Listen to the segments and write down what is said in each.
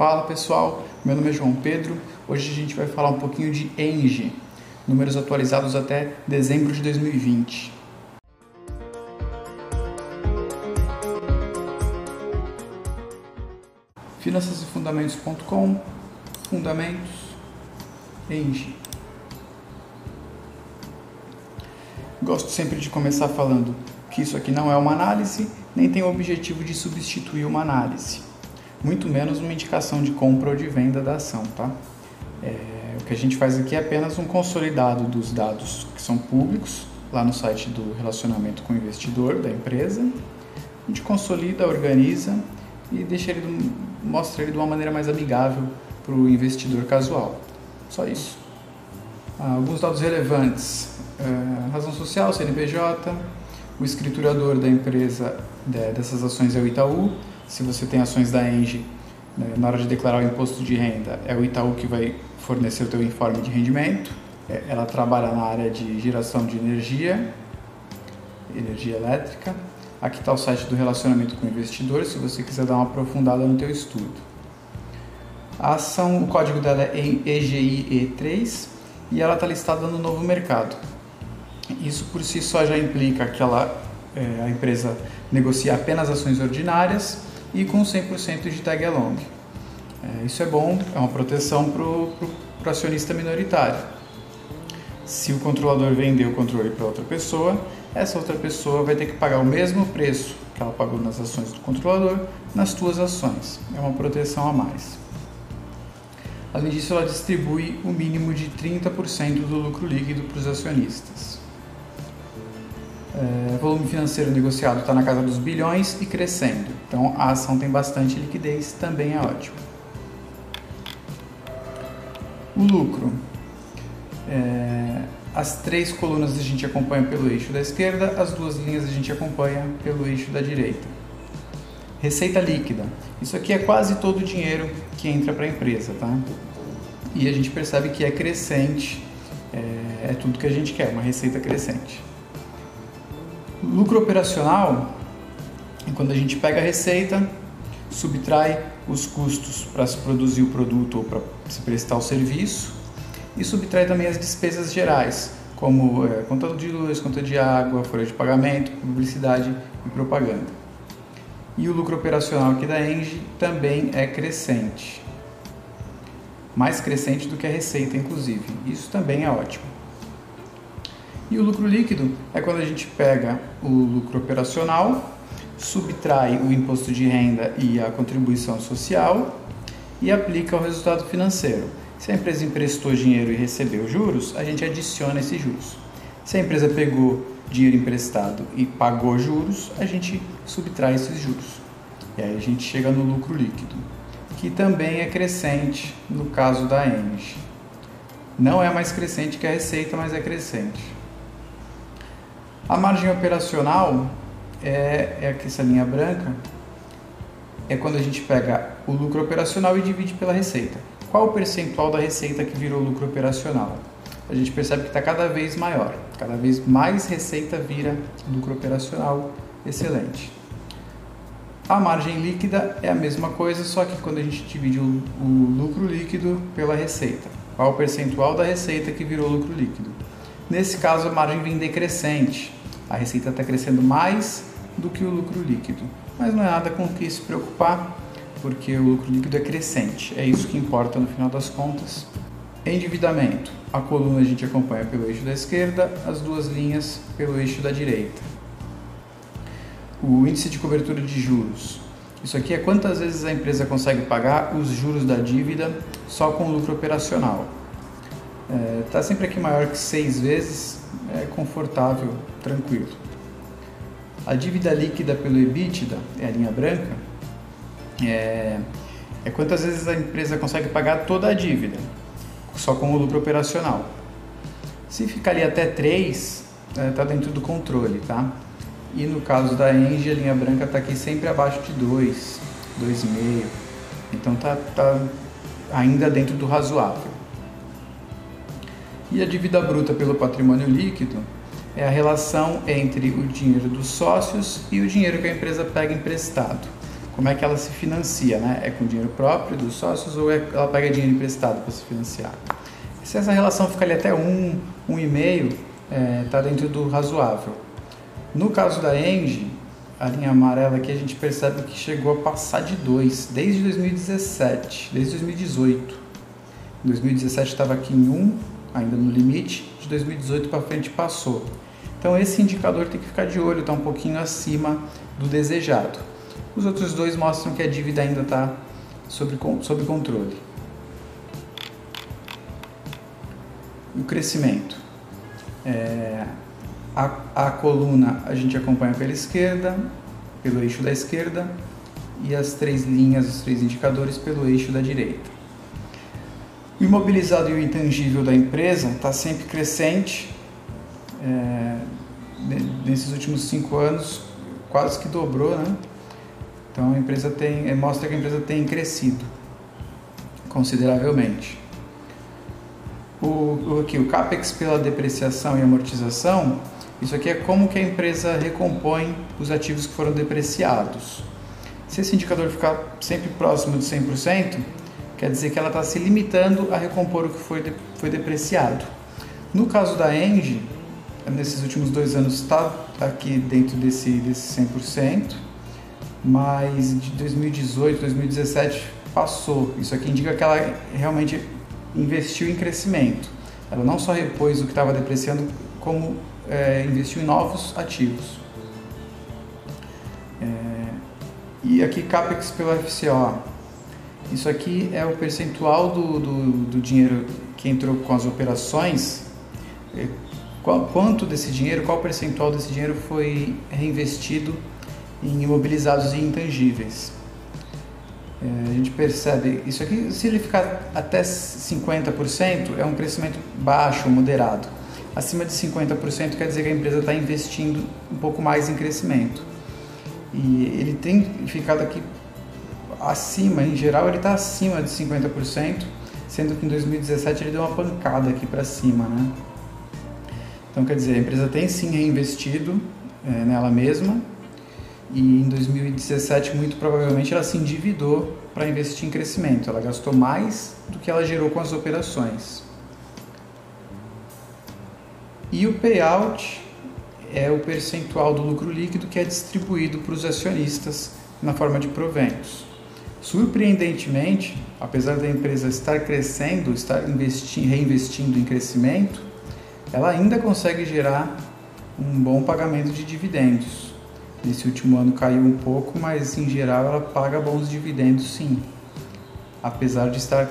Fala pessoal, meu nome é João Pedro. Hoje a gente vai falar um pouquinho de Engie, números atualizados até dezembro de 2020. Finanças e Fundamentos.com, Fundamentos, Engie. Gosto sempre de começar falando que isso aqui não é uma análise, nem tem o objetivo de substituir uma análise, muito menos uma indicação de compra ou de venda da ação, tá? É, o que a gente faz aqui é apenas um consolidado dos dados que são públicos lá no site do relacionamento com o investidor da empresa. A gente consolida, organiza e deixa ele, mostra ele de uma maneira mais amigável para o investidor casual. Só isso. Ah, alguns dados relevantes: é, razão social, CNPJ, o escriturador da empresa dessas ações é o Itaú. Se você tem ações da Engie, né, na hora de declarar o imposto de renda, é o Itaú que vai fornecer o teu informe de rendimento. É, ela trabalha na área de geração de energia, energia elétrica. Aqui está o site do relacionamento com o investidor, se você quiser dar uma aprofundada no teu estudo. A ação, o código dela é EGIE3 e ela está listada no novo mercado. Isso por si só já implica que ela, é, a empresa negocia apenas ações ordinárias e com 100% de tag along. É, isso é bom, é uma proteção para o acionista minoritário. Se o controlador vender o controle para outra pessoa, essa outra pessoa vai ter que pagar o mesmo preço que ela pagou nas ações do controlador nas suas ações. É uma proteção a mais. Além disso, ela distribui o mínimo de 30% do lucro líquido para os acionistas. É, volume financeiro negociado está na casa dos bilhões e crescendo. Então a ação tem bastante liquidez, também é ótimo. O lucro. É, as três colunas a gente acompanha pelo eixo da esquerda, as duas linhas a gente acompanha pelo eixo da direita. Receita líquida. Isso aqui é quase todo o dinheiro que entra para a empresa, tá? E a gente percebe que é crescente, é, é tudo que a gente quer, uma receita crescente. Lucro operacional é quando a gente pega a receita, subtrai os custos para se produzir o produto ou para se prestar o serviço e subtrai também as despesas gerais, como é, conta de luz, conta de água, folha de pagamento, publicidade e propaganda. E o lucro operacional aqui da Engie também é crescente. Mais crescente do que a receita, inclusive. Isso também é ótimo. E o lucro líquido é quando a gente pega o lucro operacional, subtrai o imposto de renda e a contribuição social e aplica o resultado financeiro. Se a empresa emprestou dinheiro e recebeu juros, a gente adiciona esses juros. Se a empresa pegou dinheiro emprestado e pagou juros, a gente subtrai esses juros. E aí a gente chega no lucro líquido, que também é crescente no caso da Engie. Não é mais crescente que a receita, mas é crescente. A margem operacional é, é aqui essa linha branca, é quando a gente pega o lucro operacional e divide pela receita. Qual o percentual da receita que virou lucro operacional? A gente percebe que está cada vez maior, cada vez mais receita vira lucro operacional, excelente. A margem líquida é a mesma coisa, só que quando a gente divide o, o lucro líquido pela receita. Qual o percentual da receita que virou lucro líquido? Nesse caso, a margem vem decrescente a receita está crescendo mais do que o lucro líquido. Mas não é nada com o que se preocupar, porque o lucro líquido é crescente. É isso que importa no final das contas. Endividamento. A coluna a gente acompanha pelo eixo da esquerda, as duas linhas pelo eixo da direita. O índice de cobertura de juros. Isso aqui é quantas vezes a empresa consegue pagar os juros da dívida só com o lucro operacional. Está é, sempre aqui maior que seis vezes, é confortável, tranquilo. A dívida líquida pelo EBITDA, é a linha branca, é, é quantas vezes a empresa consegue pagar toda a dívida, só com o lucro operacional. Se ficar ali até 3, está é, tá dentro do controle, tá? E no caso da Engie, a linha branca está aqui sempre abaixo de 2, 2,5. Então tá, tá ainda dentro do razoável. E a dívida bruta pelo patrimônio líquido é a relação entre o dinheiro dos sócios e o dinheiro que a empresa pega emprestado. como é que ela se financia, né? É com dinheiro próprio dos sócios ou é, ela pega dinheiro emprestado para se financiar? Se essa relação ficar ali até 1, um, 1,5, um está é, dentro do razoável. No caso da Engie, a linha amarela aqui a gente percebe que chegou a passar de 2 desde 2017, desde 2018. Em 2017 estava aqui em 1, um, ainda no limite, de 2018 para frente passou. Então esse indicador tem que ficar de olho, está um pouquinho acima do desejado. Os outros dois mostram que a dívida ainda está sob, sob controle. O crescimento. É, a, a coluna a gente acompanha pela esquerda, pelo eixo da esquerda, e as três linhas, os três indicadores pelo eixo da direita. Imobilizado e o intangível da empresa está sempre crescente. É, nesses últimos cinco anos, quase que dobrou, né? Então a empresa tem, é, mostra que a empresa tem crescido consideravelmente. O, o, aqui, o CAPEX pela depreciação e amortização isso aqui é como que a empresa recompõe os ativos que foram depreciados. Se esse indicador ficar sempre próximo de 100%, quer dizer que ela está se limitando a recompor o que foi, de, foi depreciado. No caso da Engie, nesses últimos dois anos está aqui dentro desse, desse 100%, mas de 2018, 2017 passou. Isso aqui indica que ela realmente investiu em crescimento. Ela não só repôs o que estava depreciando, como é, investiu em novos ativos. É, e aqui CAPEX pelo FCO. Isso aqui é o percentual do, do, do dinheiro que entrou com as operações. É, qual, quanto desse dinheiro, qual percentual desse dinheiro foi reinvestido em imobilizados e intangíveis. É, a gente percebe isso aqui, se ele ficar até 50%, é um crescimento baixo, moderado acima de 50% quer dizer que a empresa está investindo um pouco mais em crescimento. E ele tem ficado aqui acima, em geral ele está acima de 50%, sendo que em 2017 ele deu uma pancada aqui para cima, né? Então quer dizer, a empresa tem sim reinvestido é, nela mesma e em 2017 muito provavelmente ela se endividou para investir em crescimento, ela gastou mais do que ela gerou com as operações. E o payout é o percentual do lucro líquido que é distribuído para os acionistas na forma de proventos. Surpreendentemente, apesar da empresa estar crescendo, estar reinvestindo em crescimento, ela ainda consegue gerar um bom pagamento de dividendos. Nesse último ano caiu um pouco, mas em geral ela paga bons dividendos sim, apesar de estar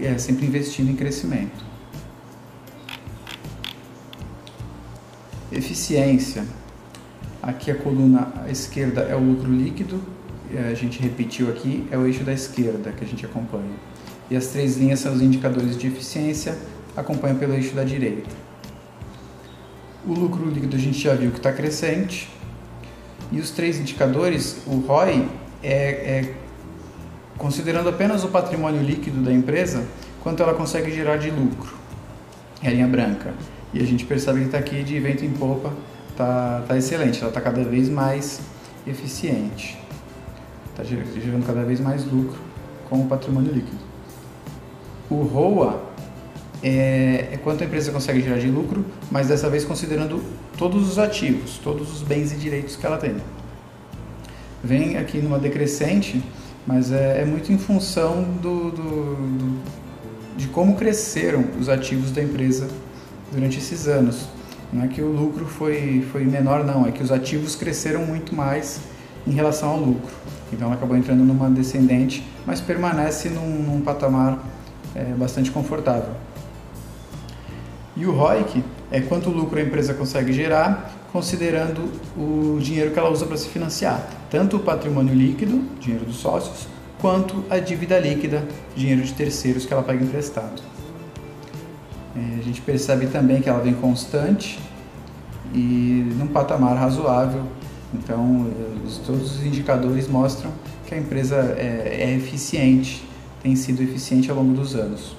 é, sempre investindo em crescimento. Eficiência. Aqui a coluna à esquerda é o lucro líquido, a gente repetiu aqui, é o eixo da esquerda que a gente acompanha. E as três linhas são os indicadores de eficiência, acompanham pelo eixo da direita. O lucro líquido a gente já viu que está crescente. E os três indicadores, o ROI é, é considerando apenas o patrimônio líquido da empresa, quanto ela consegue gerar de lucro. É a linha branca. E a gente percebe que está aqui de vento em popa, está tá excelente, ela está cada vez mais eficiente. Está gerando cada vez mais lucro com o patrimônio líquido. O ROA é, é quanto a empresa consegue gerar de lucro, mas dessa vez considerando todos os ativos, todos os bens e direitos que ela tem. Vem aqui numa decrescente, mas é, é muito em função do, do, do, de como cresceram os ativos da empresa durante esses anos. Não é que o lucro foi, foi menor, não, é que os ativos cresceram muito mais em relação ao lucro. Então ela acabou entrando numa descendente, mas permanece num, num patamar é, bastante confortável. E o ROIC é quanto lucro a empresa consegue gerar, considerando o dinheiro que ela usa para se financiar, tanto o patrimônio líquido, dinheiro dos sócios, quanto a dívida líquida, dinheiro de terceiros que ela pega emprestado. É, a gente percebe também que ela vem constante e num patamar razoável. Então, todos os indicadores mostram que a empresa é, é eficiente, tem sido eficiente ao longo dos anos.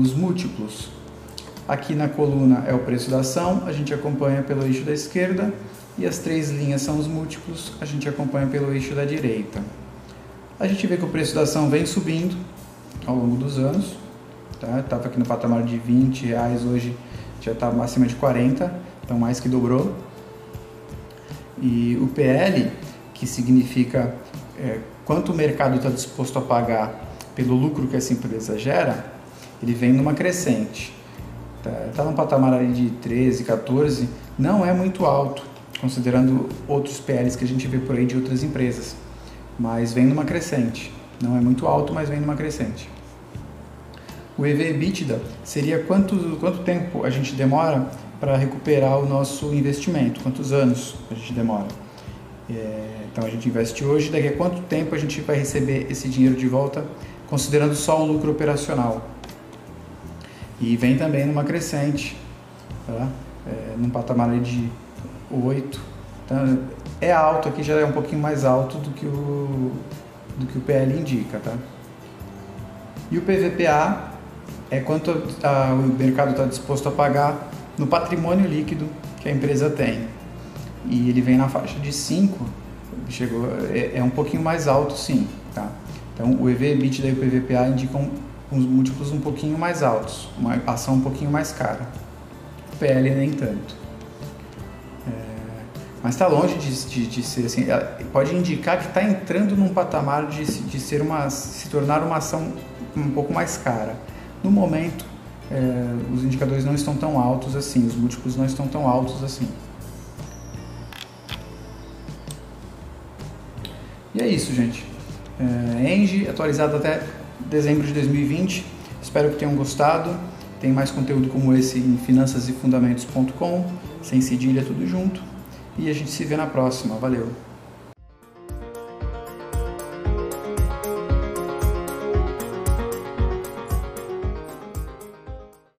Os múltiplos. Aqui na coluna é o preço da ação, a gente acompanha pelo eixo da esquerda e as três linhas são os múltiplos, a gente acompanha pelo eixo da direita. A gente vê que o preço da ação vem subindo ao longo dos anos, tá? Estava aqui no patamar de 20 reais, hoje já está acima de 40, então mais que dobrou. E o PL, que significa é, quanto o mercado está disposto a pagar pelo lucro que essa empresa gera, ele vem numa crescente. Está tá num patamar ali de 13, 14, não é muito alto, considerando outros PLs que a gente vê por aí de outras empresas, mas vem numa crescente. Não é muito alto, mas vem numa crescente. O EV/EBITDA seria quanto, quanto tempo a gente demora para recuperar o nosso investimento, quantos anos a gente demora. É, então a gente investe hoje, daqui a quanto tempo a gente vai receber esse dinheiro de volta, considerando só o lucro operacional. E vem também numa crescente, tá? é, num patamar de 8. Então, é alto aqui, já é um pouquinho mais alto do que o, do que o PL indica. Tá? E o PVPA é quanto a, o mercado está disposto a pagar no patrimônio líquido que a empresa tem. E ele vem na faixa de 5, chegou, é, é, um pouquinho mais alto sim. Tá? Então o EV, EBITDA e o PVPA indicam uns múltiplos um pouquinho mais altos, uma ação um pouquinho mais cara. O PL nem tanto. É, mas está longe de, de, de, ser assim. Pode indicar que está entrando num patamar de, de ser uma, se tornar uma ação um pouco mais cara. No momento, é, os indicadores não estão tão altos assim, os múltiplos não estão tão altos assim. E é isso, gente. É, Engie atualizado até dezembro de 2020. Espero que tenham gostado. Tem mais conteúdo como esse em finançasefundamentos.com, sem cedilha, tudo junto. E a gente se vê na próxima. Valeu!